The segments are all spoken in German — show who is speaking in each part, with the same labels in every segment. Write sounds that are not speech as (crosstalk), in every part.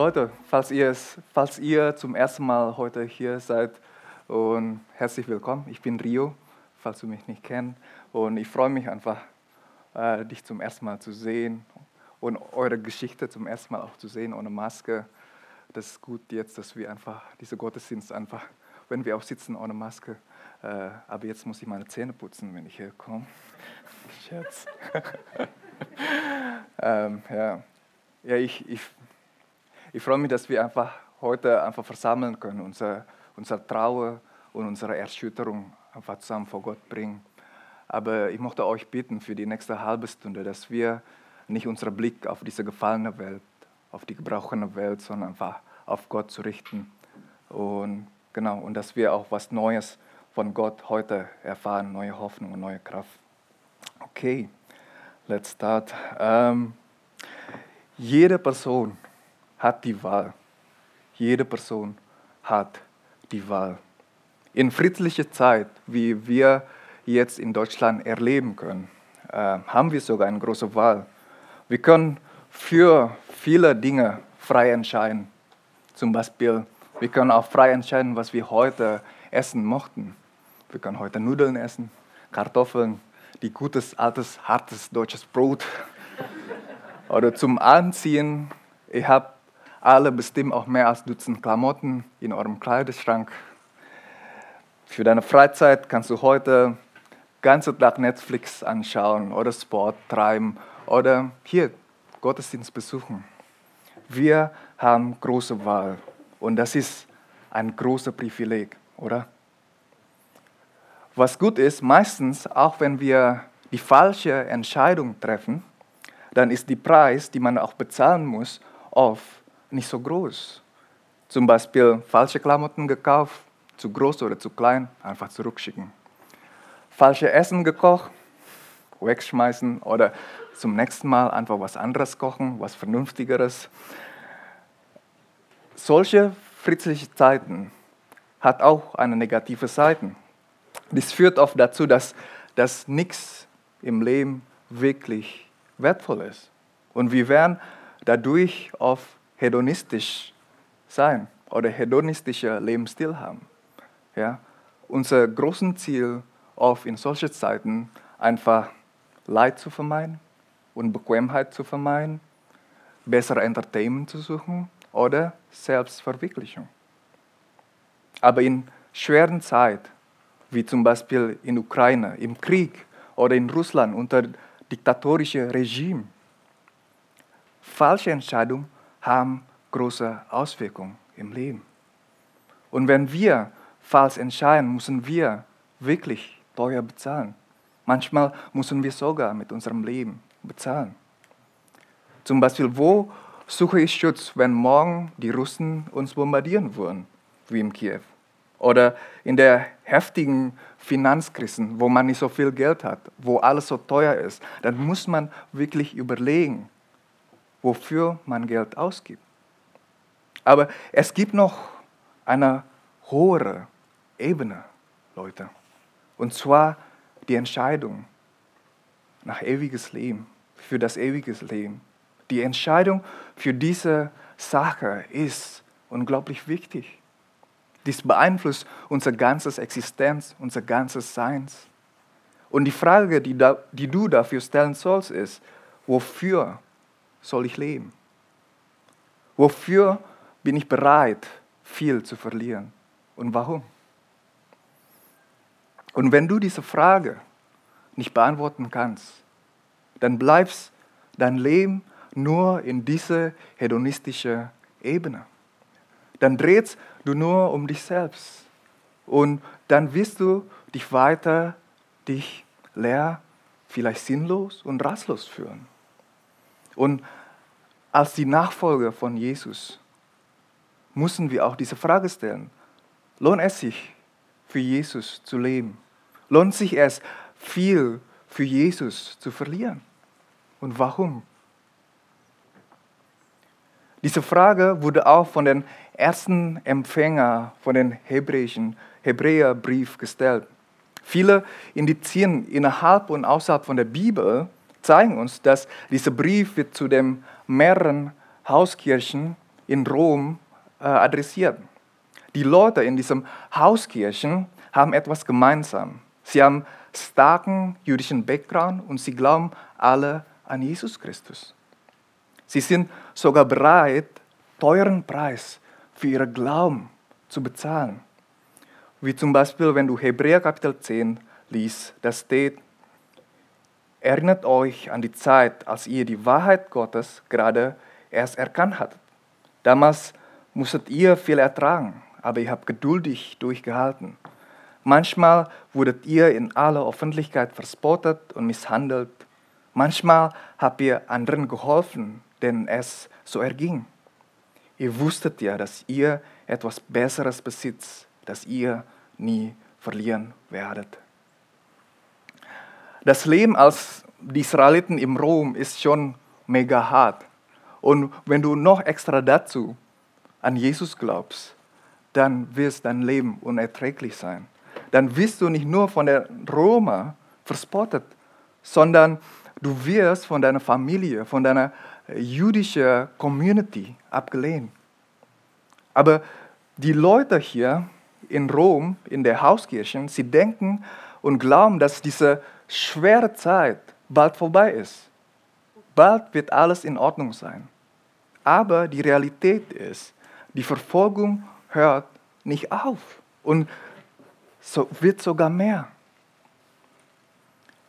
Speaker 1: Leute, falls ihr, es, falls ihr zum ersten Mal heute hier seid, und herzlich willkommen. Ich bin Rio, falls du mich nicht kennst. Und ich freue mich einfach, äh, dich zum ersten Mal zu sehen und eure Geschichte zum ersten Mal auch zu sehen ohne Maske. Das ist gut jetzt, dass wir einfach diese Gottesdienst einfach, wenn wir auch sitzen ohne Maske. Äh, aber jetzt muss ich meine Zähne putzen, wenn ich hier komme. Scherz. (laughs) ähm, ja, ja ich, ich ich freue mich, dass wir einfach heute einfach versammeln können, unsere, unsere Trauer und unsere Erschütterung einfach zusammen vor Gott bringen. Aber ich möchte euch bitten für die nächste halbe Stunde, dass wir nicht unseren Blick auf diese gefallene Welt, auf die gebrochene Welt, sondern einfach auf Gott zu richten. Und genau, und dass wir auch was Neues von Gott heute erfahren, neue Hoffnung und neue Kraft. Okay, let's start. Ähm, jede Person hat die Wahl. Jede Person hat die Wahl. In friedlicher Zeit, wie wir jetzt in Deutschland erleben können, äh, haben wir sogar eine große Wahl. Wir können für viele Dinge frei entscheiden. Zum Beispiel, wir können auch frei entscheiden, was wir heute essen möchten. Wir können heute Nudeln essen, Kartoffeln, die gutes, altes, hartes deutsches Brot. (laughs) Oder zum Anziehen, ich habe alle bestimmt auch mehr als Dutzend Klamotten in eurem Kleiderschrank. Für deine Freizeit kannst du heute ganze Tag Netflix anschauen oder Sport treiben oder hier Gottesdienst besuchen. Wir haben große Wahl und das ist ein großer Privileg, oder? Was gut ist, meistens, auch wenn wir die falsche Entscheidung treffen, dann ist die Preis, die man auch bezahlen muss, oft nicht so groß. Zum Beispiel falsche Klamotten gekauft, zu groß oder zu klein, einfach zurückschicken. Falsche Essen gekocht, wegschmeißen oder zum nächsten Mal einfach was anderes kochen, was Vernünftigeres. Solche friedliche Zeiten hat auch eine negative Seite. Das führt oft dazu, dass, dass nichts im Leben wirklich wertvoll ist. Und wir werden dadurch oft hedonistisch sein oder hedonistischer Lebensstil haben. Ja? Unser großes Ziel oft in solchen Zeiten einfach Leid zu vermeiden, Unbequemheit zu vermeiden, bessere Entertainment zu suchen oder Selbstverwirklichung. Aber in schweren Zeiten, wie zum Beispiel in Ukraine, im Krieg oder in Russland unter diktatorischem Regime, falsche Entscheidungen haben große Auswirkungen im Leben. Und wenn wir falsch entscheiden, müssen wir wirklich teuer bezahlen. Manchmal müssen wir sogar mit unserem Leben bezahlen. Zum Beispiel, wo suche ich Schutz, wenn morgen die Russen uns bombardieren würden, wie in Kiew? Oder in der heftigen Finanzkrise, wo man nicht so viel Geld hat, wo alles so teuer ist, dann muss man wirklich überlegen, wofür man Geld ausgibt. Aber es gibt noch eine höhere Ebene, Leute. Und zwar die Entscheidung nach ewiges Leben, für das ewige Leben. Die Entscheidung für diese Sache ist unglaublich wichtig. Dies beeinflusst unser ganzes Existenz, unser ganzes Seins. Und die Frage, die, da, die du dafür stellen sollst, ist, wofür soll ich leben? Wofür bin ich bereit, viel zu verlieren? Und warum? Und wenn du diese Frage nicht beantworten kannst, dann bleibst dein Leben nur in dieser hedonistischen Ebene. Dann drehst du nur um dich selbst. Und dann wirst du dich weiter dich leer vielleicht sinnlos und rastlos führen. Und als die Nachfolger von Jesus müssen wir auch diese Frage stellen. Lohnt es sich, für Jesus zu leben? Lohnt sich es, viel für Jesus zu verlieren? Und warum? Diese Frage wurde auch von den ersten Empfängern von den hebräischen Hebräerbrief gestellt. Viele Indizien innerhalb und außerhalb von der Bibel zeigen uns, dass dieser Brief wird zu den mehreren Hauskirchen in Rom äh, adressiert. Die Leute in diesen Hauskirchen haben etwas gemeinsam. Sie haben starken jüdischen Background und sie glauben alle an Jesus Christus. Sie sind sogar bereit, teuren Preis für ihren Glauben zu bezahlen. Wie zum Beispiel, wenn du Hebräer Kapitel 10 liest, da steht, erinnert euch an die Zeit, als ihr die Wahrheit Gottes gerade erst erkannt hattet. Damals musstet ihr viel ertragen, aber ihr habt geduldig durchgehalten. Manchmal wurdet ihr in aller Öffentlichkeit verspottet und misshandelt. Manchmal habt ihr anderen geholfen, denen es so erging. Ihr wusstet ja, dass ihr etwas Besseres besitzt, das ihr nie verlieren werdet. Das Leben als die Israeliten im Rom ist schon mega hart. Und wenn du noch extra dazu an Jesus glaubst, dann wird dein Leben unerträglich sein. Dann wirst du nicht nur von der Roma verspottet, sondern du wirst von deiner Familie, von deiner jüdischen Community abgelehnt. Aber die Leute hier in Rom, in der Hauskirche, sie denken und glauben, dass diese schwere Zeit bald vorbei ist. Bald wird alles in Ordnung sein. Aber die Realität ist, die Verfolgung hört nicht auf und so wird sogar mehr.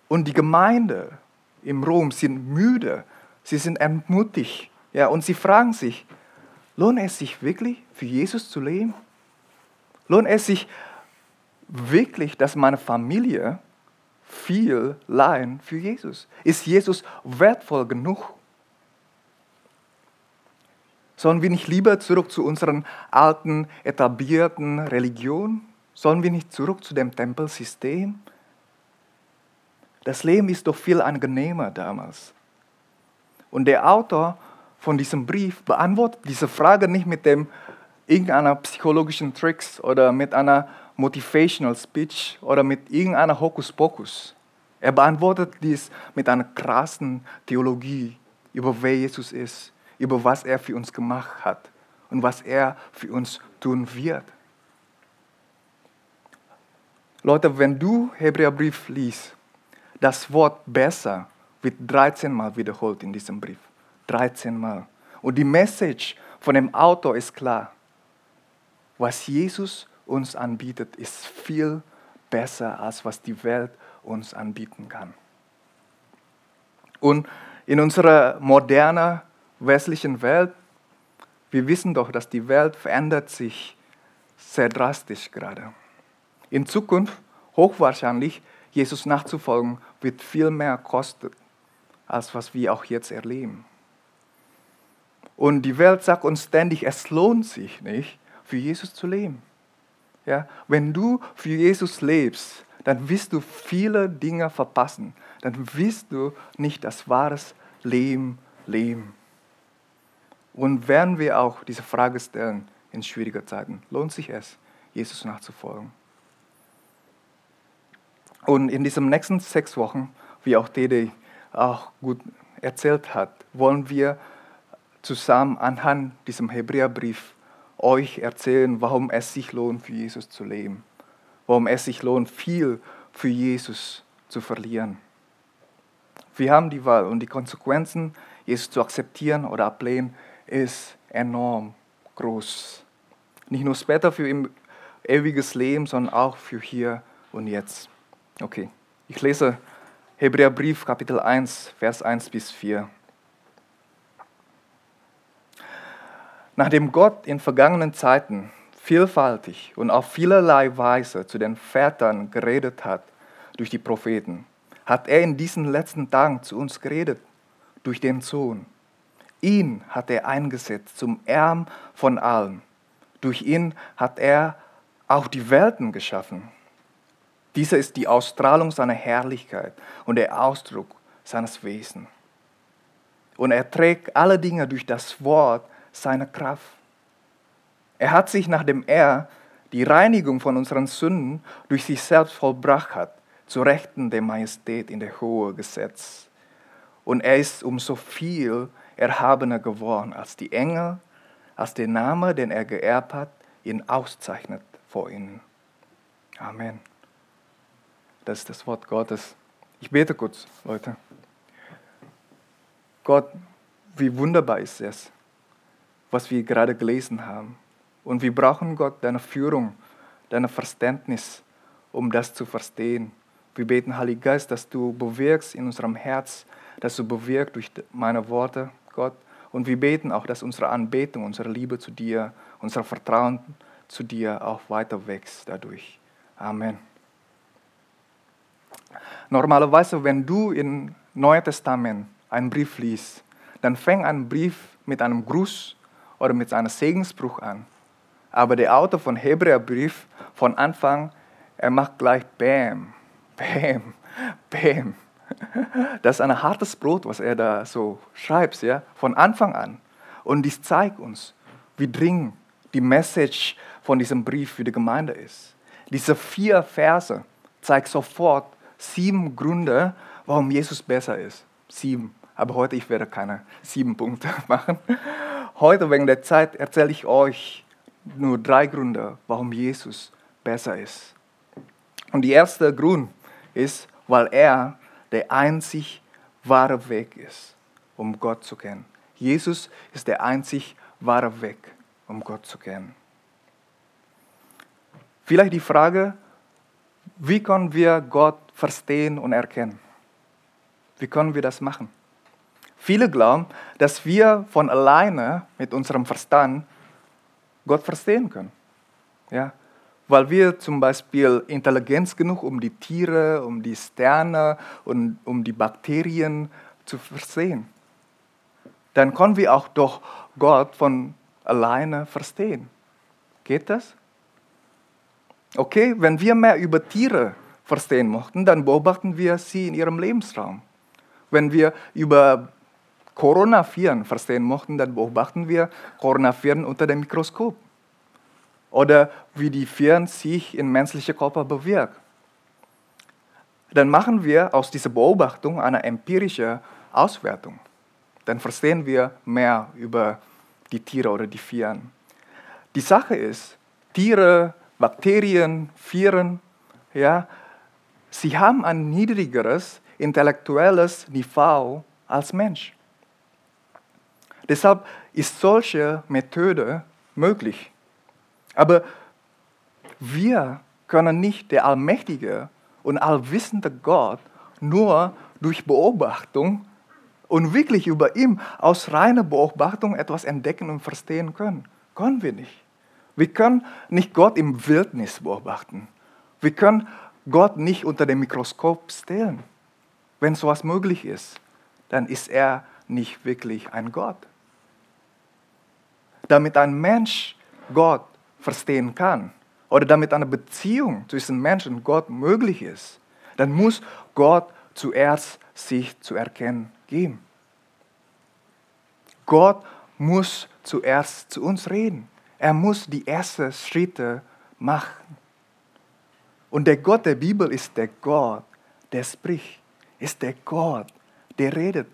Speaker 1: Und die Gemeinde im Rom sind müde, sie sind entmutigt, ja, und sie fragen sich, lohnt es sich wirklich für Jesus zu leben? Lohnt es sich wirklich, dass meine Familie viel leihen für Jesus? Ist Jesus wertvoll genug? Sollen wir nicht lieber zurück zu unseren alten, etablierten Religion? Sollen wir nicht zurück zu dem Tempelsystem? Das Leben ist doch viel angenehmer damals. Und der Autor von diesem Brief beantwortet diese Frage nicht mit dem irgendeiner psychologischen Tricks oder mit einer Motivational Speech oder mit irgendeiner Hokuspokus. Er beantwortet dies mit einer krassen Theologie über wer Jesus ist, über was er für uns gemacht hat und was er für uns tun wird. Leute, wenn du Hebräerbrief liest, das Wort besser wird 13 Mal wiederholt in diesem Brief. 13 Mal. Und die Message von dem Autor ist klar. Was Jesus uns anbietet, ist viel besser, als was die Welt uns anbieten kann. Und in unserer modernen westlichen Welt, wir wissen doch, dass die Welt verändert sich sehr drastisch gerade. In Zukunft, hochwahrscheinlich, Jesus nachzufolgen, wird viel mehr kosten, als was wir auch jetzt erleben. Und die Welt sagt uns ständig, es lohnt sich nicht, für Jesus zu leben. Ja? Wenn du für Jesus lebst, dann wirst du viele Dinge verpassen. Dann wirst du nicht das wahre Leben leben. Und werden wir auch diese Frage stellen in schwierigen Zeiten, lohnt sich es, Jesus nachzufolgen? Und in diesen nächsten sechs Wochen, wie auch Dede auch gut erzählt hat, wollen wir zusammen anhand diesem Hebräerbrief euch erzählen, warum es sich lohnt, für Jesus zu leben. Warum es sich lohnt, viel für Jesus zu verlieren. Wir haben die Wahl und die Konsequenzen, Jesus zu akzeptieren oder ablehnen, ist enorm groß. Nicht nur später für ewiges Leben, sondern auch für hier und jetzt. Okay, ich lese Hebräerbrief Kapitel 1, Vers 1 bis 4. Nachdem Gott in vergangenen Zeiten vielfältig und auf vielerlei Weise zu den Vätern geredet hat durch die Propheten, hat er in diesen letzten Tagen zu uns geredet, durch den Sohn. Ihn hat er eingesetzt zum Erm von allem. Durch ihn hat er auch die Welten geschaffen. Dieser ist die Ausstrahlung seiner Herrlichkeit und der Ausdruck seines Wesens. Und er trägt alle Dinge durch das Wort seiner Kraft. Er hat sich, nachdem er die Reinigung von unseren Sünden durch sich selbst vollbracht hat, zu Rechten der Majestät in der Hohe gesetzt. Und er ist um so viel erhabener geworden als die Engel, als der Name, den er geerbt hat, ihn auszeichnet vor ihnen. Amen. Das ist das Wort Gottes. Ich bete kurz, Leute. Gott, wie wunderbar ist es, was wir gerade gelesen haben. Und wir brauchen Gott, deine Führung, dein Verständnis, um das zu verstehen. Wir beten, Heiliger Geist, dass du bewirkst in unserem Herz, dass du bewirkst durch meine Worte, Gott. Und wir beten auch, dass unsere Anbetung, unsere Liebe zu dir, unser Vertrauen zu dir auch weiter wächst dadurch. Amen. Normalerweise, wenn du im Neuen Testament einen Brief liest, dann fängt ein Brief mit einem Gruß oder mit einem Segensspruch an. Aber der Autor von Hebräerbrief von Anfang, er macht gleich Bam, Bam, Bam. Das ist ein hartes Brot, was er da so schreibt, ja, von Anfang an. Und dies zeigt uns, wie dringend die Message von diesem Brief für die Gemeinde ist. Diese vier Verse zeigen sofort sieben Gründe, warum Jesus besser ist. Sieben. Aber heute, ich werde keine sieben Punkte (laughs) machen. Heute, wegen der Zeit, erzähle ich euch nur drei Gründe, warum Jesus besser ist. Und der erste Grund ist, weil er der einzig wahre Weg ist, um Gott zu kennen. Jesus ist der einzig wahre Weg, um Gott zu kennen. Vielleicht die Frage, wie können wir Gott verstehen und erkennen? Wie können wir das machen? Viele glauben, dass wir von alleine mit unserem Verstand Gott verstehen können. Ja? Weil wir zum Beispiel Intelligenz genug, um die Tiere, um die Sterne und um die Bakterien zu verstehen. Dann können wir auch doch Gott von alleine verstehen. Geht das? Okay, wenn wir mehr über Tiere verstehen möchten, dann beobachten wir sie in ihrem Lebensraum. Wenn wir über Coronaviren verstehen möchten, dann beobachten wir Coronaviren unter dem Mikroskop. Oder wie die Viren sich im menschlichen Körper bewirken. Dann machen wir aus dieser Beobachtung eine empirische Auswertung. Dann verstehen wir mehr über die Tiere oder die Viren. Die Sache ist, Tiere, Bakterien, Viren, ja, sie haben ein niedrigeres intellektuelles Niveau als Mensch. Deshalb ist solche Methode möglich. Aber wir können nicht der allmächtige und allwissende Gott nur durch Beobachtung und wirklich über ihn aus reiner Beobachtung etwas entdecken und verstehen können. Können wir nicht. Wir können nicht Gott im Wildnis beobachten. Wir können Gott nicht unter dem Mikroskop stellen. Wenn sowas möglich ist, dann ist er nicht wirklich ein Gott damit ein Mensch Gott verstehen kann oder damit eine Beziehung zwischen Mensch und Gott möglich ist, dann muss Gott zuerst sich zu erkennen geben. Gott muss zuerst zu uns reden. Er muss die ersten Schritte machen. Und der Gott der Bibel ist der Gott, der spricht, ist der Gott, der redet.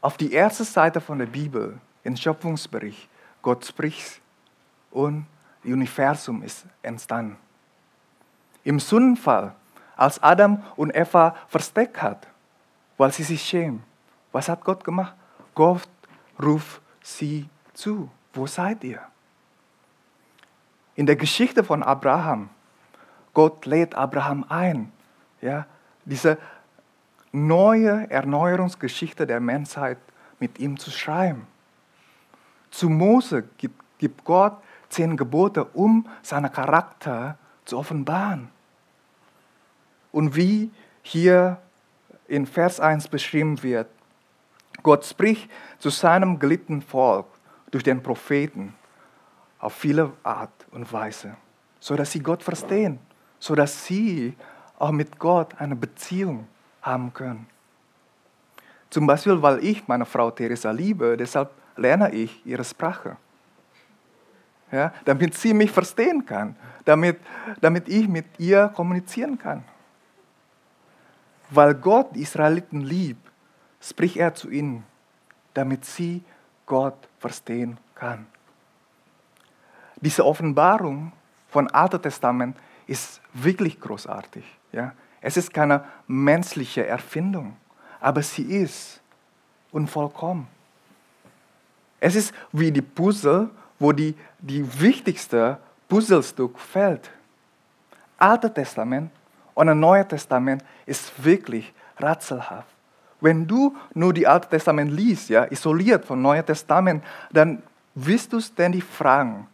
Speaker 1: Auf die erste Seite von der Bibel im Schöpfungsbericht. Gott spricht und das Universum ist entstanden. Im Sündenfall, als Adam und Eva versteckt hat, weil sie sich schämen, was hat Gott gemacht? Gott ruft sie zu. Wo seid ihr? In der Geschichte von Abraham, Gott lädt Abraham ein, ja, diese neue Erneuerungsgeschichte der Menschheit mit ihm zu schreiben. Zu Mose gibt, gibt Gott zehn Gebote, um seinen Charakter zu offenbaren. Und wie hier in Vers 1 beschrieben wird. Gott spricht zu seinem geliebten Volk durch den Propheten auf viele Art und Weise, so dass sie Gott verstehen, so dass sie auch mit Gott eine Beziehung haben können. Zum Beispiel, weil ich meine Frau Theresa liebe, deshalb lerne ich ihre Sprache. Ja, damit sie mich verstehen kann, damit, damit ich mit ihr kommunizieren kann. Weil Gott die Israeliten liebt, spricht er zu ihnen, damit sie Gott verstehen kann. Diese Offenbarung von Alten Testament ist wirklich großartig. Ja? Es ist keine menschliche Erfindung, aber sie ist unvollkommen. Es ist wie die Puzzle, wo die, die wichtigste Puzzlestück fällt. Alte Testament und ein Neues Testament ist wirklich rätselhaft. Wenn du nur die Alte Testament liest, ja, isoliert vom Neuen Testament, dann wirst du ständig fragen,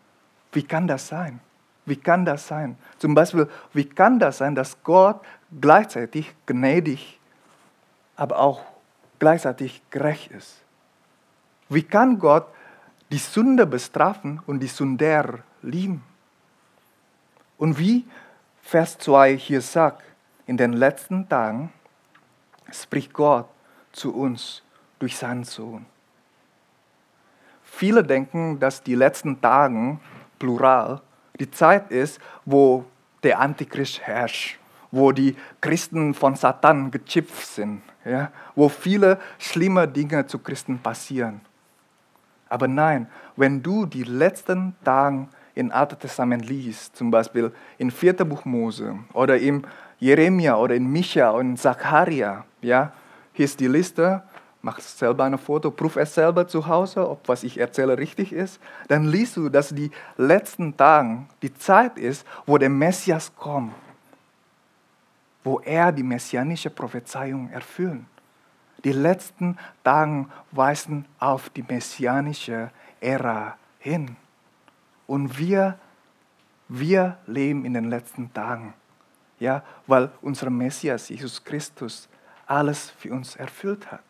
Speaker 1: wie kann das sein? Wie kann das sein? Zum Beispiel, wie kann das sein, dass Gott gleichzeitig gnädig, aber auch gleichzeitig gerecht ist? Wie kann Gott die Sünde bestrafen und die Sünder lieben? Und wie Vers 2 hier sagt, in den letzten Tagen spricht Gott zu uns durch seinen Sohn. Viele denken, dass die letzten Tage, plural, die Zeit ist, wo der Antichrist herrscht, wo die Christen von Satan gechippt sind, ja, wo viele schlimme Dinge zu Christen passieren. Aber nein, wenn du die letzten Tage im Alten Testament liest, zum Beispiel in 4. Buch Mose oder im Jeremia oder in Micha und in Zacharia, ja, hier ist die Liste, mach selber ein Foto, prüf es selber zu Hause, ob was ich erzähle richtig ist. Dann liest du, dass die letzten Tage die Zeit ist, wo der Messias kommt, wo er die messianische Prophezeiung erfüllt. Die letzten Tage weisen auf die messianische Ära hin. Und wir, wir leben in den letzten Tagen, ja, weil unser Messias, Jesus Christus, alles für uns erfüllt hat.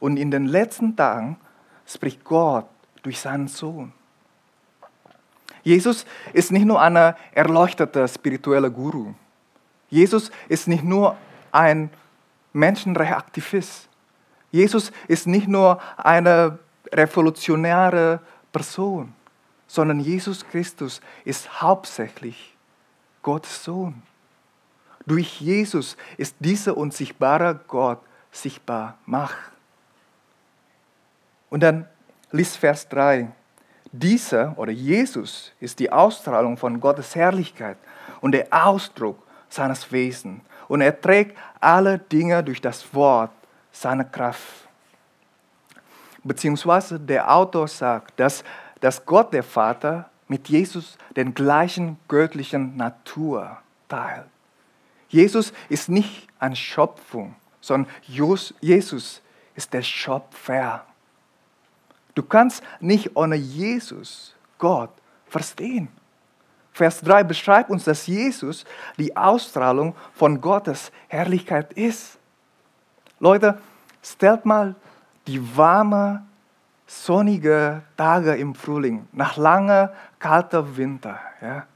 Speaker 1: Und in den letzten Tagen spricht Gott durch seinen Sohn. Jesus ist nicht nur ein erleuchteter spiritueller Guru. Jesus ist nicht nur ein Menschenrechtsaktivist. Jesus ist nicht nur eine revolutionäre Person, sondern Jesus Christus ist hauptsächlich Gottes Sohn. Durch Jesus ist dieser unsichtbare Gott sichtbar macht. Und dann liest Vers 3. Dieser oder Jesus ist die Ausstrahlung von Gottes Herrlichkeit und der Ausdruck seines Wesens. Und er trägt alle Dinge durch das Wort seiner Kraft. Beziehungsweise der Autor sagt, dass, dass Gott der Vater mit Jesus den gleichen göttlichen Natur teilt. Jesus ist nicht eine Schöpfung, sondern Jesus ist der Schöpfer. Du kannst nicht ohne Jesus Gott verstehen. Vers 3 beschreibt uns, dass Jesus die Ausstrahlung von Gottes Herrlichkeit ist. Leute, stellt mal die warme, sonnige Tage im Frühling, nach langer, kalter Winter. Ja?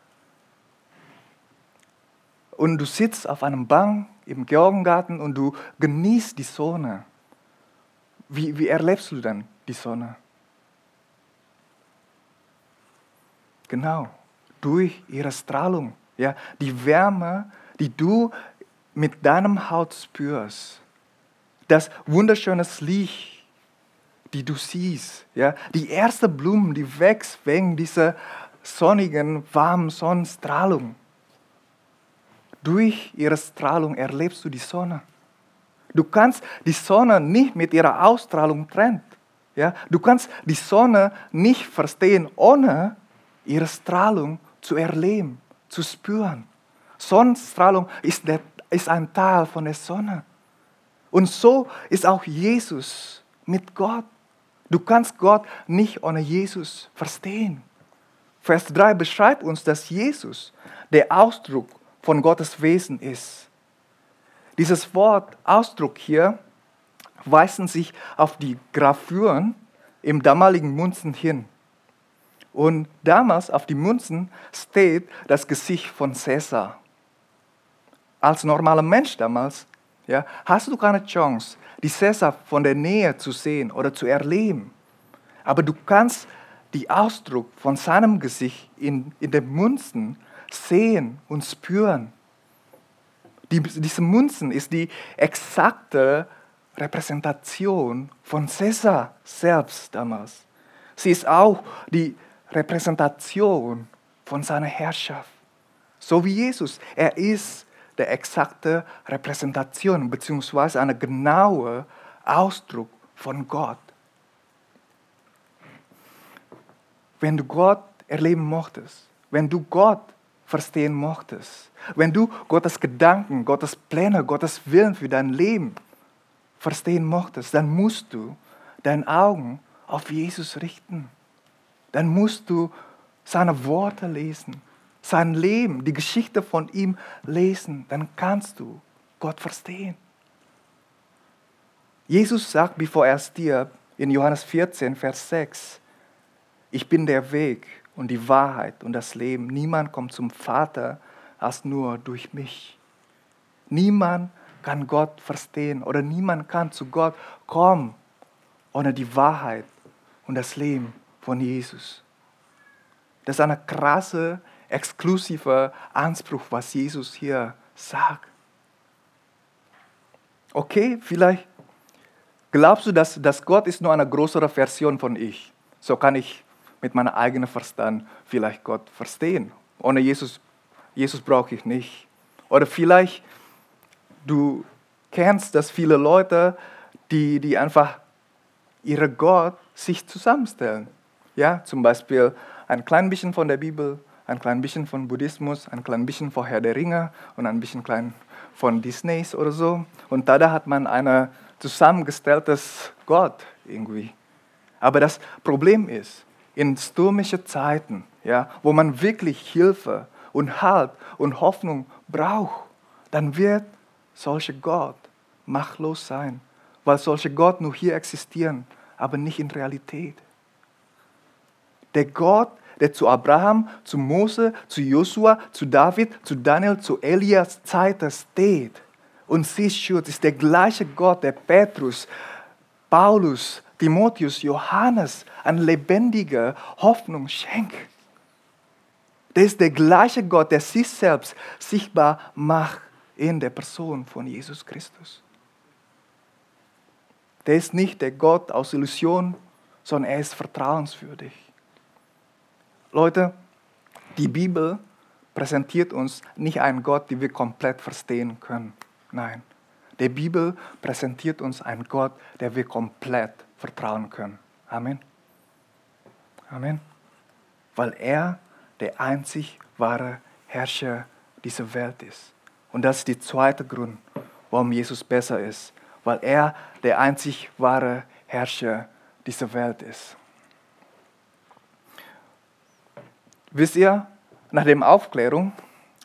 Speaker 1: Und du sitzt auf einem Bank im Georgengarten und du genießt die Sonne. Wie, wie erlebst du dann die Sonne? Genau, durch ihre Strahlung. Ja, die Wärme, die du mit deinem Haut spürst. Das wunderschöne Licht, die du siehst. Ja, die erste Blumen, die wächst wegen dieser sonnigen, warmen Sonnenstrahlung. Durch ihre Strahlung erlebst du die Sonne. Du kannst die Sonne nicht mit ihrer Ausstrahlung trennen. Ja? Du kannst die Sonne nicht verstehen, ohne ihre Strahlung zu erleben, zu spüren. Sonnenstrahlung ist, der, ist ein Teil von der Sonne. Und so ist auch Jesus mit Gott. Du kannst Gott nicht ohne Jesus verstehen. Vers 3 beschreibt uns, dass Jesus der Ausdruck von Gottes Wesen ist. Dieses Wort, Ausdruck hier, weisen sich auf die Grafuren im damaligen Münzen hin. Und damals auf die Münzen steht das Gesicht von Caesar. Als normaler Mensch damals ja, hast du keine Chance, die Caesar von der Nähe zu sehen oder zu erleben. Aber du kannst den Ausdruck von seinem Gesicht in, in den Münzen sehen und spüren. Die, diese Münzen ist die exakte Repräsentation von Caesar selbst damals. Sie ist auch die Repräsentation von seiner Herrschaft. So wie Jesus. Er ist der exakte Repräsentation bzw. eine genaue Ausdruck von Gott. Wenn du Gott erleben möchtest, wenn du Gott verstehen möchtest, wenn du Gottes Gedanken, Gottes Pläne, Gottes Willen für dein Leben verstehen möchtest, dann musst du deine Augen auf Jesus richten. Dann musst du seine Worte lesen, sein Leben, die Geschichte von ihm lesen. Dann kannst du Gott verstehen. Jesus sagt, bevor er stirbt, in Johannes 14, Vers 6, ich bin der Weg und die Wahrheit und das Leben. Niemand kommt zum Vater als nur durch mich. Niemand kann Gott verstehen oder niemand kann zu Gott kommen ohne die Wahrheit und das Leben von Jesus. Das ist ein krasse, exklusiver Anspruch, was Jesus hier sagt. Okay, vielleicht glaubst du, dass, dass Gott ist nur eine größere Version von ich. So kann ich mit meinem eigenen Verstand vielleicht Gott verstehen. Ohne Jesus, Jesus brauche ich nicht. Oder vielleicht du kennst, dass viele Leute, die, die einfach ihre Gott sich zusammenstellen. Ja, zum Beispiel ein klein bisschen von der Bibel, ein klein bisschen von Buddhismus, ein klein bisschen von Herr der Ringe und ein bisschen klein von Disneys oder so. Und da hat man ein zusammengestelltes Gott irgendwie. Aber das Problem ist, in stürmischen Zeiten, ja, wo man wirklich Hilfe und Halt und Hoffnung braucht, dann wird solcher Gott machtlos sein, weil solche Gott nur hier existieren, aber nicht in Realität. Der Gott, der zu Abraham, zu Mose, zu Josua, zu David, zu Daniel, zu Elias Zeit steht und sie schützt, ist der gleiche Gott, der Petrus, Paulus, Timotheus, Johannes eine lebendige Hoffnung schenkt. Der ist der gleiche Gott, der sich selbst sichtbar macht in der Person von Jesus Christus. Der ist nicht der Gott aus Illusion, sondern er ist vertrauenswürdig. Leute, die Bibel präsentiert uns nicht einen Gott, den wir komplett verstehen können. Nein, die Bibel präsentiert uns einen Gott, der wir komplett vertrauen können. Amen. Amen. Weil er der einzig wahre Herrscher dieser Welt ist. Und das ist der zweite Grund, warum Jesus besser ist. Weil er der einzig wahre Herrscher dieser Welt ist. Wisst ihr, nach der Aufklärung,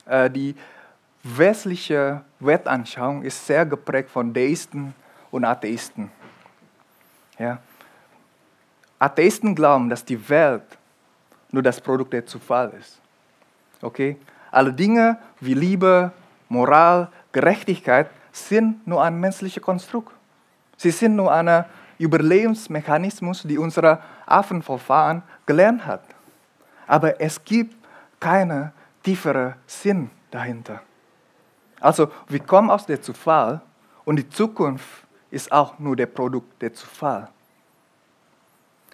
Speaker 1: äh, die westliche Weltanschauung ist sehr geprägt von Deisten und Atheisten. Ja. Atheisten glauben, dass die Welt nur das Produkt der Zufall ist. Okay? Alle Dinge wie Liebe, Moral, Gerechtigkeit sind nur ein menschliches Konstrukt. Sie sind nur ein Überlebensmechanismus, die unsere Affenvorfahren gelernt hat. Aber es gibt keinen tieferen Sinn dahinter. Also wir kommen aus der Zufall und die Zukunft ist auch nur der Produkt der Zufall.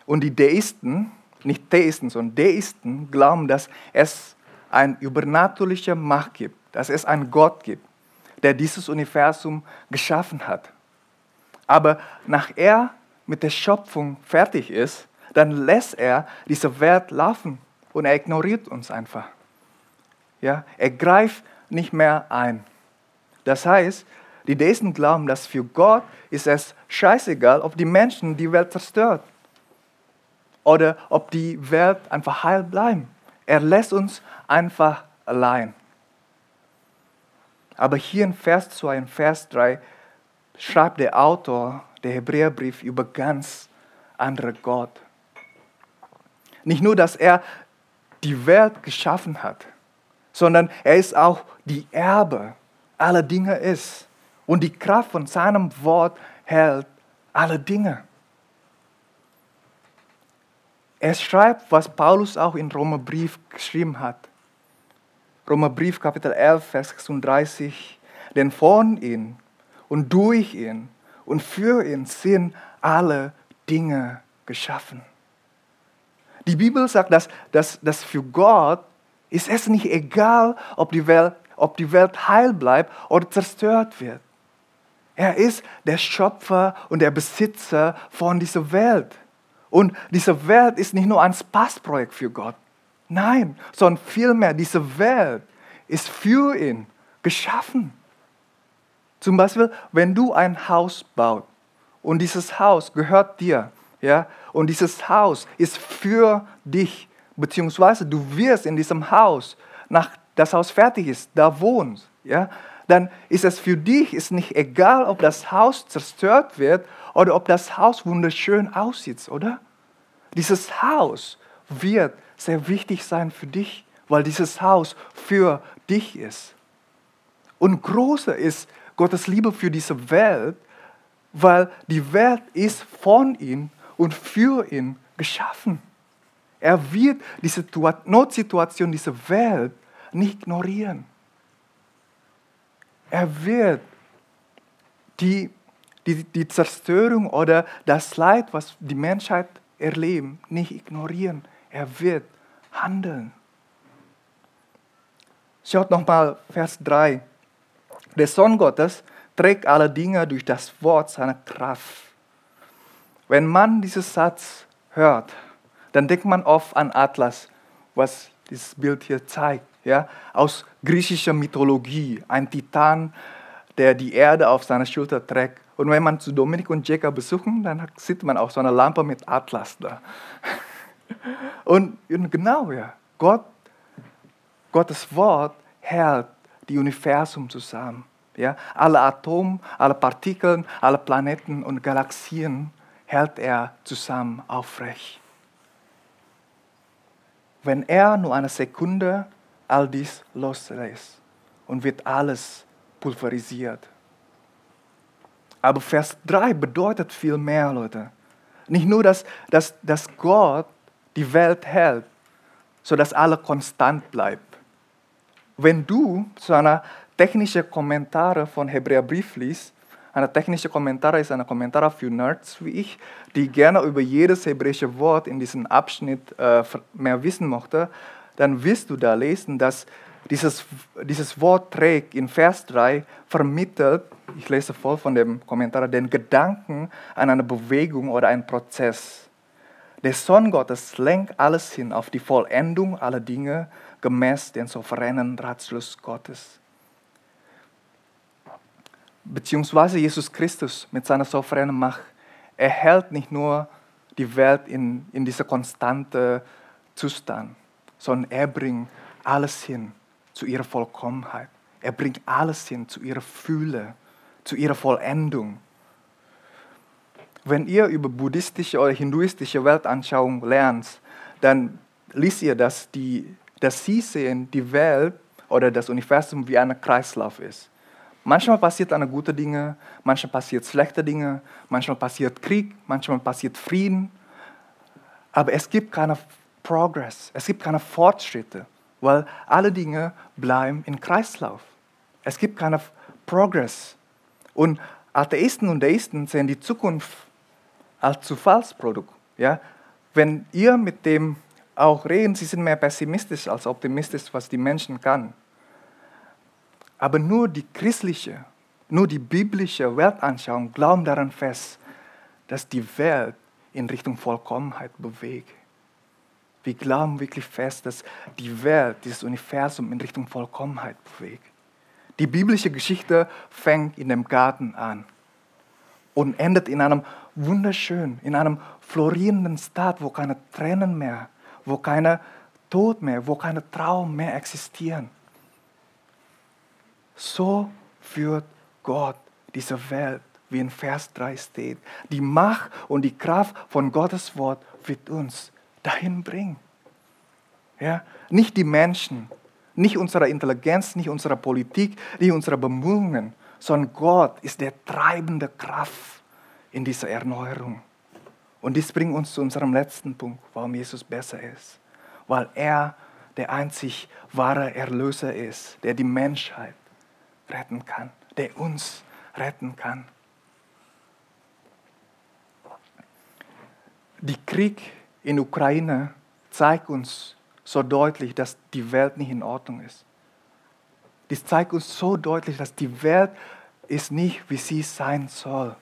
Speaker 1: Und die Deisten, nicht Theisten, sondern Deisten glauben, dass es eine übernatürliche Macht gibt, dass es einen Gott gibt, der dieses Universum geschaffen hat. Aber nach er mit der Schöpfung fertig ist, dann lässt er diese Welt laufen und er ignoriert uns einfach. Ja, er greift nicht mehr ein. Das heißt, die Deisten glauben, dass für Gott ist es scheißegal, ob die Menschen die Welt zerstört oder ob die Welt einfach heil bleibt. Er lässt uns einfach allein. Aber hier in Vers 2 und Vers 3 schreibt der Autor der Hebräerbrief über ganz andere Gott. Nicht nur, dass er die Welt geschaffen hat, sondern er ist auch die Erbe aller Dinge ist. Und die Kraft von seinem Wort hält alle Dinge. Er schreibt, was Paulus auch in Römerbrief geschrieben hat. Römerbrief Kapitel 11, Vers 36. Denn von ihm und durch ihn und für ihn sind alle Dinge geschaffen. Die Bibel sagt, dass, dass, dass für Gott ist es nicht egal, ob die, Welt, ob die Welt heil bleibt oder zerstört wird. Er ist der Schöpfer und der Besitzer von dieser Welt. Und diese Welt ist nicht nur ein Spaßprojekt für Gott. Nein, sondern vielmehr, diese Welt ist für ihn geschaffen. Zum Beispiel, wenn du ein Haus baust und dieses Haus gehört dir, ja, und dieses Haus ist für dich, beziehungsweise du wirst in diesem Haus, nach das Haus fertig ist, da wohnst, ja, dann ist es für dich ist nicht egal, ob das Haus zerstört wird oder ob das Haus wunderschön aussieht, oder? Dieses Haus wird sehr wichtig sein für dich, weil dieses Haus für dich ist. Und größer ist Gottes Liebe für diese Welt, weil die Welt ist von ihm und für ihn geschaffen. Er wird diese Notsituation dieser Welt nicht ignorieren. Er wird die, die, die Zerstörung oder das Leid, was die Menschheit erlebt, nicht ignorieren. Er wird handeln. Schaut nochmal Vers 3. Der Sohn Gottes trägt alle Dinge durch das Wort seiner Kraft. Wenn man diesen Satz hört, dann denkt man oft an Atlas, was dieses Bild hier zeigt ja, aus griechischer Mythologie, ein Titan, der die Erde auf seiner Schulter trägt. Und wenn man zu Dominik und Jacob besuchen, dann sieht man auch so eine Lampe mit Atlas da. (laughs) Und, und genau, ja, Gott, Gottes Wort hält die Universum zusammen. Ja, alle Atome, alle Partikel, alle Planeten und Galaxien hält er zusammen aufrecht. Wenn er nur eine Sekunde all dies loslässt und wird alles pulverisiert. Aber Vers 3 bedeutet viel mehr, Leute. Nicht nur, dass, dass, dass Gott die Welt hält, sodass alle konstant bleibt. Wenn du so eine technische Kommentare von Hebräerbrief liest, eine technische Kommentare ist ein Kommentar für Nerds wie ich, die gerne über jedes hebräische Wort in diesem Abschnitt äh, mehr wissen möchte, dann wirst du da lesen, dass dieses, dieses Wort trägt in Vers 3 vermittelt, ich lese voll von dem Kommentar, den Gedanken an eine Bewegung oder einen Prozess. Der Sohn Gottes lenkt alles hin auf die Vollendung aller Dinge gemäß den souveränen Ratschluss Gottes. Beziehungsweise Jesus Christus mit seiner souveränen Macht erhält nicht nur die Welt in, in dieser konstante Zustand, sondern er bringt alles hin zu ihrer Vollkommenheit. Er bringt alles hin zu ihrer Fühle, zu ihrer Vollendung. Wenn ihr über buddhistische oder hinduistische Weltanschauung lernt, dann liest ihr, dass, die, dass sie sehen, die Welt oder das Universum wie ein Kreislauf ist. Manchmal passiert eine gute Dinge, manchmal passiert schlechte Dinge, manchmal passiert Krieg, manchmal passiert Frieden. Aber es gibt keine Progress, es gibt keine Fortschritte, weil alle Dinge bleiben im Kreislauf. Es gibt keine Progress. Und Atheisten und Deisten sehen die Zukunft als Zufallsprodukt. Ja? Wenn ihr mit dem auch reden, sie sind mehr pessimistisch als optimistisch, was die Menschen kann. Aber nur die christliche, nur die biblische Weltanschauung glauben daran fest, dass die Welt in Richtung Vollkommenheit bewegt. Wir glauben wirklich fest, dass die Welt, dieses Universum in Richtung Vollkommenheit bewegt. Die biblische Geschichte fängt in dem Garten an und endet in einem wunderschönen, in einem florierenden Staat, wo keine Tränen mehr, wo keine Tod mehr, wo keine Traum mehr existieren. So führt Gott diese Welt, wie in Vers 3 steht. Die Macht und die Kraft von Gottes Wort wird uns dahin bringen. Ja? Nicht die Menschen, nicht unsere Intelligenz, nicht unsere Politik, nicht unsere Bemühungen, sondern Gott ist der treibende Kraft in dieser Erneuerung. Und dies bringt uns zu unserem letzten Punkt, warum Jesus besser ist. Weil er der einzig wahre Erlöser ist, der die Menschheit retten kann, der uns retten kann. Die Krieg in Ukraine zeigt uns so deutlich, dass die Welt nicht in Ordnung ist. Dies zeigt uns so deutlich, dass die Welt ist nicht, wie sie sein soll.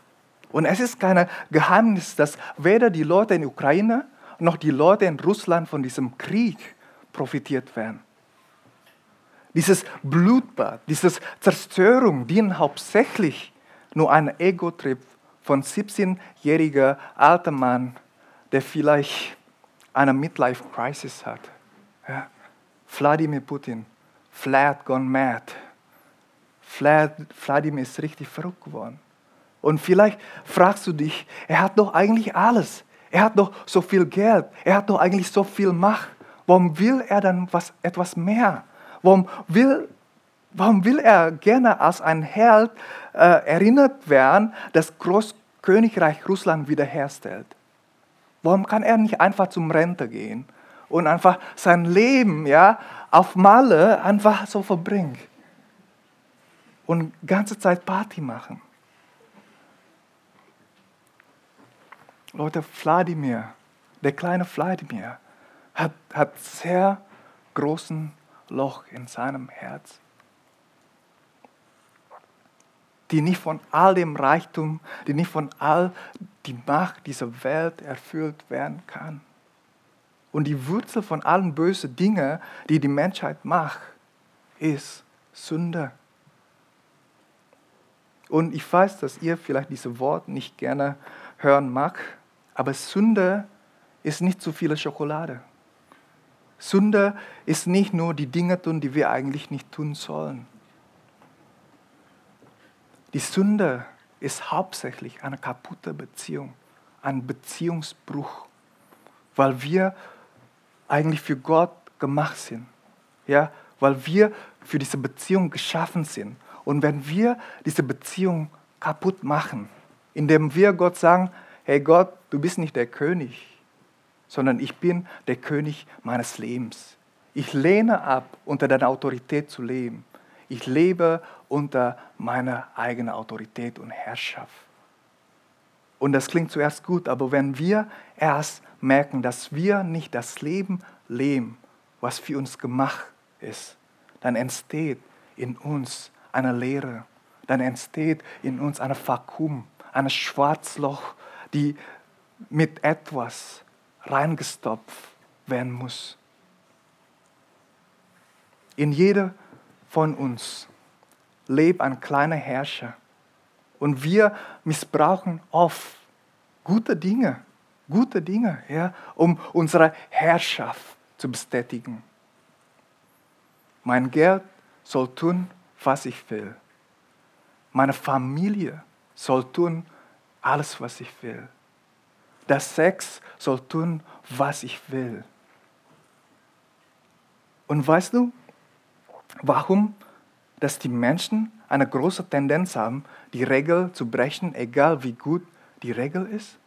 Speaker 1: Und es ist kein Geheimnis, dass weder die Leute in Ukraine noch die Leute in Russland von diesem Krieg profitiert werden. Dieses Blutbad, diese Zerstörung dienen hauptsächlich nur einem Ego-Trip von 17-jähriger alter Mann, der vielleicht eine Midlife-Crisis hat. Ja. Wladimir Putin, Vlad gone mad. Vlad, Wladimir ist richtig verrückt geworden. Und vielleicht fragst du dich, er hat doch eigentlich alles. Er hat doch so viel Geld. Er hat doch eigentlich so viel Macht. Warum will er dann was, etwas mehr? Warum will, warum will er gerne als ein Held äh, erinnert werden, das Großkönigreich Russland wiederherstellt? Warum kann er nicht einfach zum Rente gehen und einfach sein Leben ja, auf Malle einfach so verbringen und ganze Zeit Party machen? Leute, Wladimir, der kleine Wladimir, hat, hat sehr großen Loch in seinem Herz, die nicht von all dem Reichtum, die nicht von all die Macht dieser Welt erfüllt werden kann. Und die Wurzel von allen bösen Dingen, die die Menschheit macht, ist Sünde. Und ich weiß, dass ihr vielleicht diese Worte nicht gerne hören mag, aber Sünde ist nicht zu viele Schokolade. Sünde ist nicht nur die Dinge tun, die wir eigentlich nicht tun sollen. Die Sünde ist hauptsächlich eine kaputte Beziehung, ein Beziehungsbruch, weil wir eigentlich für Gott gemacht sind, ja, weil wir für diese Beziehung geschaffen sind. Und wenn wir diese Beziehung kaputt machen, indem wir Gott sagen, hey Gott, du bist nicht der König, sondern ich bin der König meines Lebens. Ich lehne ab, unter deiner Autorität zu leben. Ich lebe unter meiner eigenen Autorität und Herrschaft. Und das klingt zuerst gut, aber wenn wir erst merken, dass wir nicht das Leben leben, was für uns gemacht ist, dann entsteht in uns eine Leere, dann entsteht in uns ein Vakuum, ein Schwarzloch, die mit etwas reingestopft werden muss. In jeder von uns lebt ein kleiner Herrscher und wir missbrauchen oft gute Dinge, gute Dinge, ja, um unsere Herrschaft zu bestätigen. Mein Geld soll tun, was ich will. Meine Familie soll tun, alles, was ich will. Der Sex soll tun, was ich will. Und weißt du, warum dass die Menschen eine große Tendenz haben, die Regel zu brechen, egal wie gut die Regel ist?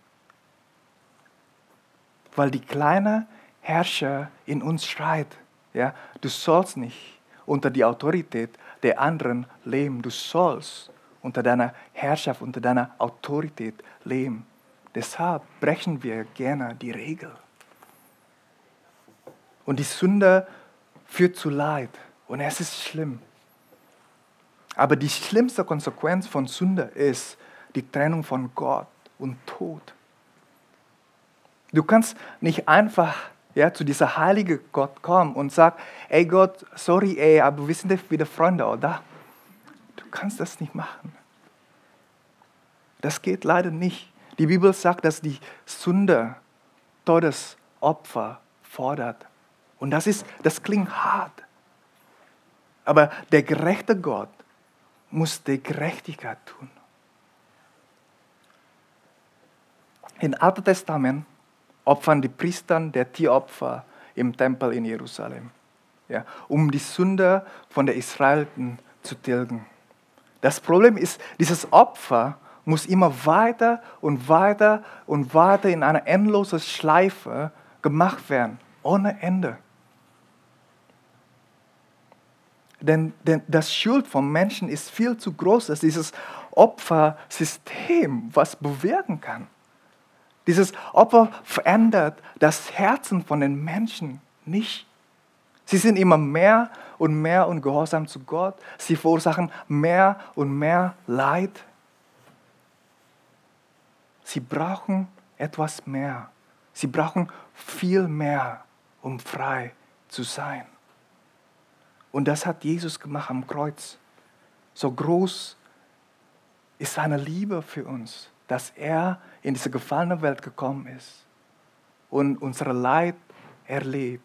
Speaker 1: Weil die kleine Herrscher in uns schreit, ja, du sollst nicht unter die Autorität der anderen leben, du sollst unter deiner Herrschaft, unter deiner Autorität leben. Deshalb brechen wir gerne die Regel. Und die Sünde führt zu Leid und es ist schlimm. Aber die schlimmste Konsequenz von Sünde ist die Trennung von Gott und Tod. Du kannst nicht einfach ja, zu dieser heilige Gott kommen und sagen, ey Gott, sorry, ey, aber wir sind wieder Freunde, oder? Du kannst das nicht machen. Das geht leider nicht. Die Bibel sagt, dass die Sünde Todesopfer fordert. Und das, ist, das klingt hart. Aber der gerechte Gott muss die Gerechtigkeit tun. Im Alten Testament opfern die Priester der Tieropfer im Tempel in Jerusalem, ja, um die Sünde von der Israeliten zu tilgen. Das Problem ist, dieses Opfer muss immer weiter und weiter und weiter in einer endlosen Schleife gemacht werden, ohne Ende. Denn, denn das Schuld von Menschen ist viel zu groß, dass dieses Opfersystem was bewirken kann. Dieses Opfer verändert das Herzen von den Menschen nicht. Sie sind immer mehr und mehr ungehorsam zu Gott. Sie verursachen mehr und mehr Leid. Sie brauchen etwas mehr. Sie brauchen viel mehr, um frei zu sein. Und das hat Jesus gemacht am Kreuz. So groß ist seine Liebe für uns, dass er in diese gefallene Welt gekommen ist und unsere Leid erlebt.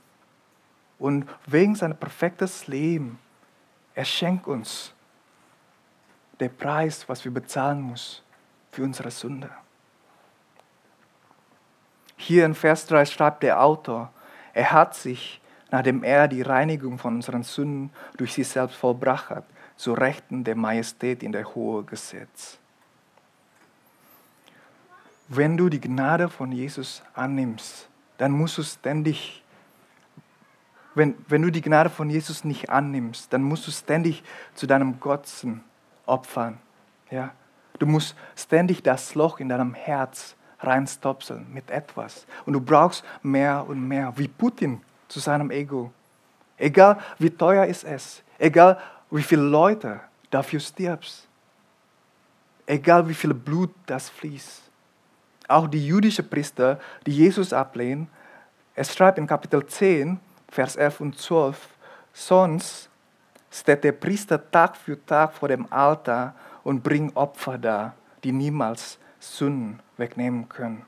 Speaker 1: Und wegen seinem perfektes Leben, er schenkt uns den Preis, was wir bezahlen müssen für unsere Sünde. Hier in Vers 3 schreibt der Autor, er hat sich nachdem er die Reinigung von unseren Sünden durch sich selbst vollbracht hat, zu Rechten der Majestät in der Hohe Gesetz. Wenn du die Gnade von Jesus annimmst, dann musst du ständig, wenn, wenn du die Gnade von Jesus nicht annimmst, dann musst du ständig zu deinem Götzen opfern. Ja? Du musst ständig das Loch in deinem Herz reinstopseln mit etwas. Und du brauchst mehr und mehr, wie Putin zu seinem Ego. Egal wie teuer ist es, egal wie viele Leute dafür stirbst, egal wie viel Blut das fließt. Auch die jüdischen Priester, die Jesus ablehnen, es schreibt in Kapitel 10, Vers 11 und 12, sonst steht der Priester Tag für Tag vor dem Altar und bringt Opfer dar, die niemals Sünden wegnehmen können.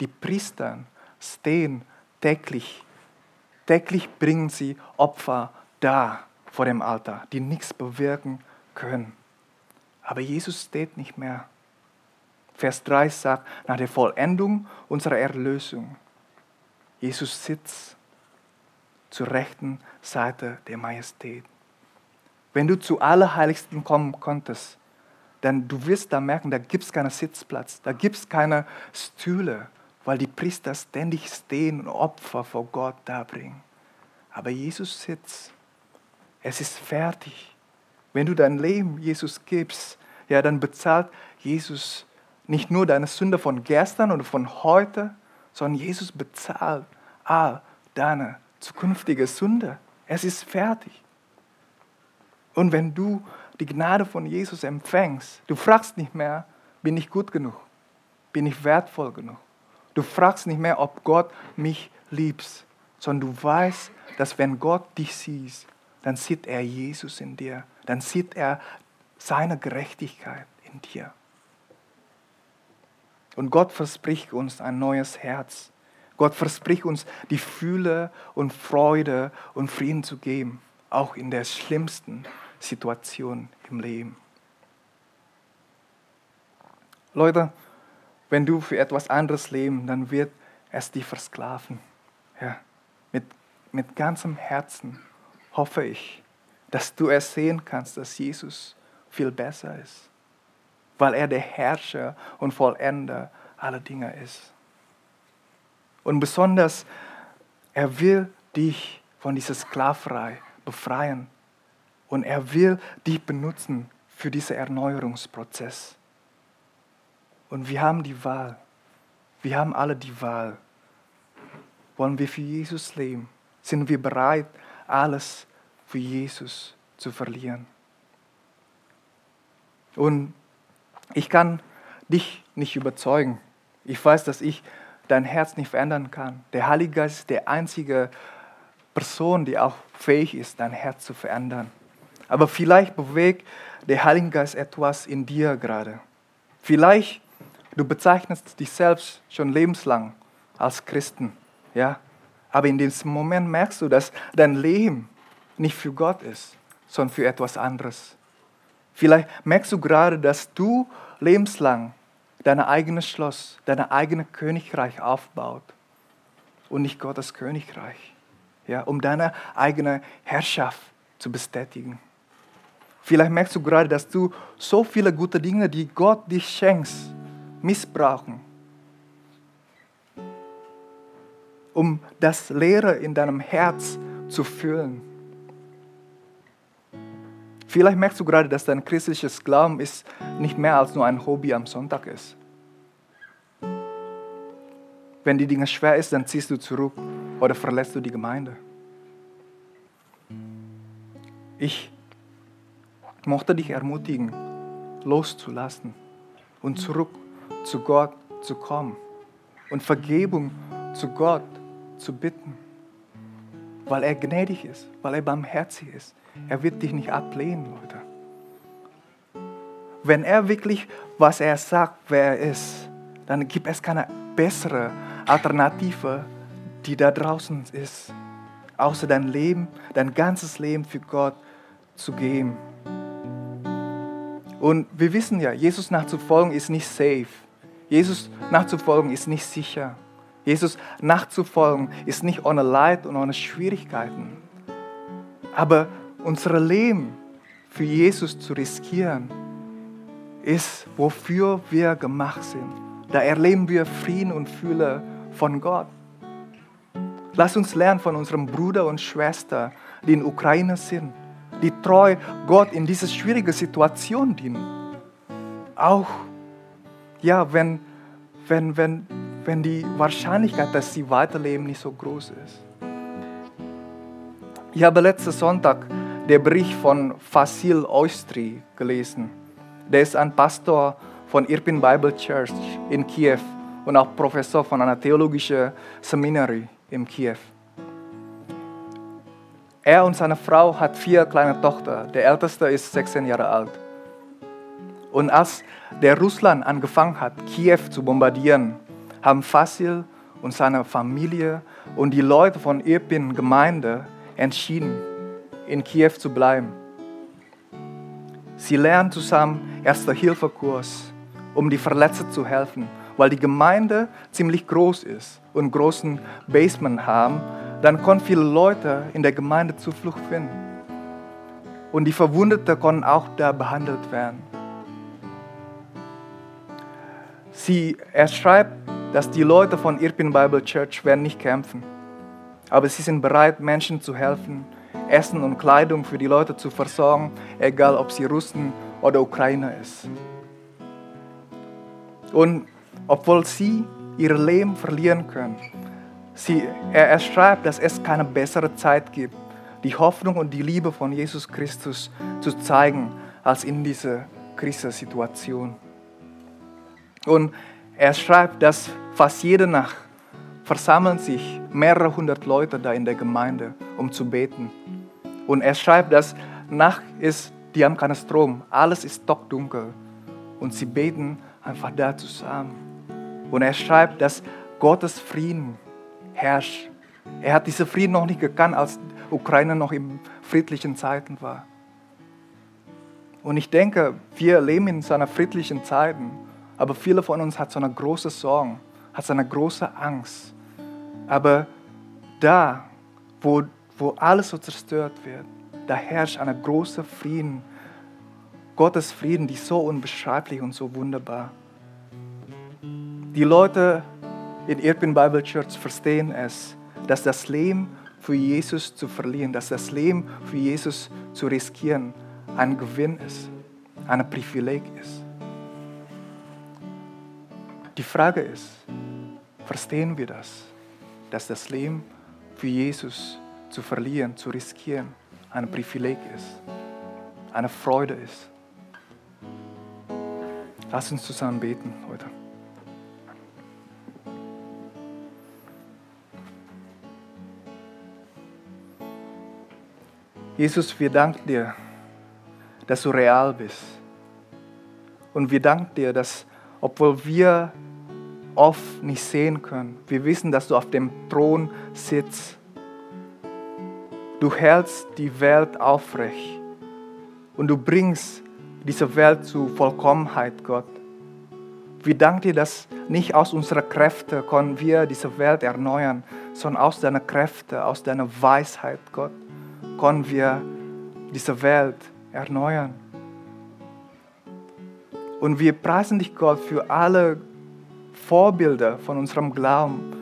Speaker 1: Die Priester stehen täglich Täglich bringen sie Opfer da vor dem Altar, die nichts bewirken können. Aber Jesus steht nicht mehr. Vers 3 sagt, nach der Vollendung unserer Erlösung, Jesus sitzt zur rechten Seite der Majestät. Wenn du zu Allerheiligsten kommen konntest, dann du wirst da merken, da gibt es keinen Sitzplatz, da gibt es keine Stühle, weil die Priester ständig stehen und Opfer vor Gott darbringen. Aber Jesus sitzt. Es ist fertig. Wenn du dein Leben Jesus gibst, ja, dann bezahlt Jesus nicht nur deine Sünde von gestern oder von heute, sondern Jesus bezahlt all deine zukünftige Sünde. Es ist fertig. Und wenn du die Gnade von Jesus empfängst, du fragst nicht mehr, bin ich gut genug? Bin ich wertvoll genug? Du fragst nicht mehr, ob Gott mich liebt, sondern du weißt, dass wenn Gott dich sieht, dann sieht er Jesus in dir, dann sieht er seine Gerechtigkeit in dir. Und Gott verspricht uns ein neues Herz. Gott verspricht uns die Fühle und Freude und Frieden zu geben, auch in der schlimmsten Situation im Leben. Leute, wenn du für etwas anderes lebst, dann wird es dich versklaven. Ja, mit, mit ganzem Herzen hoffe ich, dass du ersehen kannst, dass Jesus viel besser ist, weil er der Herrscher und Vollender aller Dinge ist. Und besonders, er will dich von dieser Sklaverei befreien und er will dich benutzen für diesen Erneuerungsprozess. Und wir haben die Wahl. Wir haben alle die Wahl. Wollen wir für Jesus leben? Sind wir bereit, alles für Jesus zu verlieren? Und ich kann dich nicht überzeugen. Ich weiß, dass ich dein Herz nicht verändern kann. Der Heilige Geist ist der einzige Person, die auch fähig ist, dein Herz zu verändern. Aber vielleicht bewegt der Heilige Geist etwas in dir gerade. Vielleicht Du bezeichnest dich selbst schon lebenslang als Christen. Ja? Aber in diesem Moment merkst du, dass dein Leben nicht für Gott ist, sondern für etwas anderes. Vielleicht merkst du gerade, dass du lebenslang dein eigenes Schloss, dein eigenes Königreich aufbaut und nicht Gottes Königreich, ja, um deine eigene Herrschaft zu bestätigen. Vielleicht merkst du gerade, dass du so viele gute Dinge, die Gott dich schenkt, missbrauchen, um das Leere in deinem Herz zu füllen. Vielleicht merkst du gerade, dass dein christliches Glauben ist nicht mehr als nur ein Hobby am Sonntag ist. Wenn die Dinge schwer ist, dann ziehst du zurück oder verlässt du die Gemeinde. Ich möchte dich ermutigen, loszulassen und zurück zu Gott zu kommen und Vergebung zu Gott zu bitten, weil er gnädig ist, weil er barmherzig ist. Er wird dich nicht ablehnen, Leute. Wenn er wirklich, was er sagt, wer er ist, dann gibt es keine bessere Alternative, die da draußen ist, außer dein Leben, dein ganzes Leben für Gott zu geben. Und wir wissen ja, Jesus nachzufolgen ist nicht safe. Jesus nachzufolgen ist nicht sicher. Jesus nachzufolgen ist nicht ohne Leid und ohne Schwierigkeiten. Aber unser Leben für Jesus zu riskieren, ist, wofür wir gemacht sind. Da erleben wir Frieden und Fülle von Gott. Lass uns lernen von unserem Bruder und Schwester, die in Ukraine sind die treu Gott in diese schwierige Situation dienen. Auch ja, wenn, wenn, wenn, wenn die Wahrscheinlichkeit, dass sie weiterleben, nicht so groß ist. Ich habe letzten Sonntag den Bericht von Fasil Oistri gelesen. Der ist ein Pastor von Irpin Bible Church in Kiew und auch Professor von einer theologischen Seminary in Kiew. Er und seine Frau hat vier kleine Tochter. Der älteste ist 16 Jahre alt. Und als der Russland angefangen hat, Kiew zu bombardieren, haben Fasil und seine Familie und die Leute von Irpin Gemeinde entschieden, in Kiew zu bleiben. Sie lernen zusammen Erste-Hilfe-Kurs, um die Verletzten zu helfen, weil die Gemeinde ziemlich groß ist und großen Basement haben dann konnten viele Leute in der Gemeinde Zuflucht finden. Und die Verwundeten konnten auch da behandelt werden. Sie, er schreibt, dass die Leute von Irpin Bible Church werden nicht kämpfen, aber sie sind bereit, Menschen zu helfen, Essen und Kleidung für die Leute zu versorgen, egal ob sie Russen oder Ukrainer ist. Und obwohl sie ihr Leben verlieren können, Sie, er, er schreibt, dass es keine bessere Zeit gibt, die Hoffnung und die Liebe von Jesus Christus zu zeigen, als in dieser Krisensituation. Und er schreibt, dass fast jede Nacht versammeln sich mehrere hundert Leute da in der Gemeinde, um zu beten. Und er schreibt, dass Nacht ist, die haben keinen Strom, alles ist stockdunkel. Und sie beten einfach da zusammen. Und er schreibt, dass Gottes Frieden herrscht. Er hat diesen Frieden noch nicht gekannt, als Ukraine noch in friedlichen Zeiten war. Und ich denke, wir leben in so einer friedlichen Zeiten, aber viele von uns hat so eine große Sorge, hat so eine große Angst. Aber da, wo, wo alles so zerstört wird, da herrscht ein großer Frieden, Gottes Frieden, die so unbeschreiblich und so wunderbar. Die Leute in Irpin Bible Church verstehen es, dass das Leben für Jesus zu verlieren, dass das Leben für Jesus zu riskieren ein Gewinn ist, ein Privileg ist. Die Frage ist, verstehen wir das, dass das Leben für Jesus zu verlieren, zu riskieren, ein Privileg ist, eine Freude ist? Lass uns zusammen beten heute. Jesus, wir danken dir, dass du real bist. Und wir danken dir, dass, obwohl wir oft nicht sehen können, wir wissen, dass du auf dem Thron sitzt. Du hältst die Welt aufrecht und du bringst diese Welt zu Vollkommenheit, Gott. Wir danken dir, dass nicht aus unserer Kräfte können wir diese Welt erneuern, sondern aus deiner Kräfte, aus deiner Weisheit, Gott, können wir diese Welt erneuern. Und wir preisen dich, Gott, für alle Vorbilder von unserem Glauben,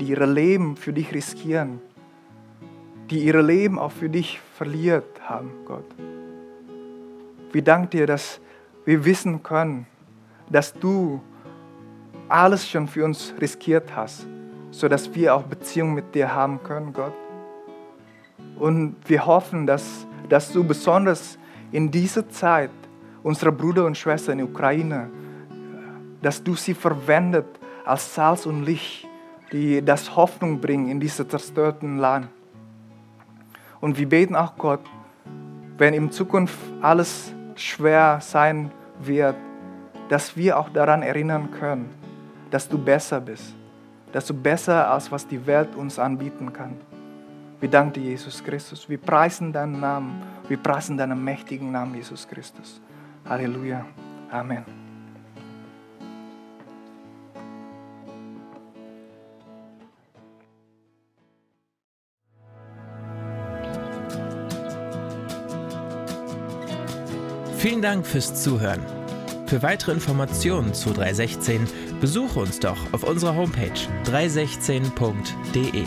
Speaker 1: die ihr Leben für dich riskieren, die ihr Leben auch für dich verliert haben, Gott. Wir danken dir, dass wir wissen können, dass du alles schon für uns riskiert hast, sodass wir auch Beziehung mit dir haben können, Gott. Und wir hoffen, dass, dass du besonders in dieser Zeit unsere Brüder und Schwestern in der Ukraine, dass du sie verwendet als Salz und Licht, die das Hoffnung bringen in diesem zerstörten Land. Und wir beten auch Gott, wenn in Zukunft alles schwer sein wird, dass wir auch daran erinnern können, dass du besser bist, dass du besser als was die Welt uns anbieten kann. Wir danken dir, Jesus Christus. Wir preisen deinen Namen. Wir preisen deinen mächtigen Namen, Jesus Christus. Halleluja. Amen.
Speaker 2: Vielen Dank fürs Zuhören. Für weitere Informationen zu 316 besuche uns doch auf unserer Homepage 316.de.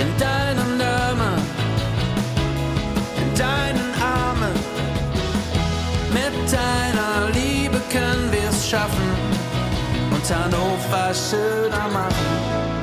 Speaker 3: in deinen Namen, in deinen Armen. Mit deiner Liebe können wir es schaffen und Hannover schöner machen.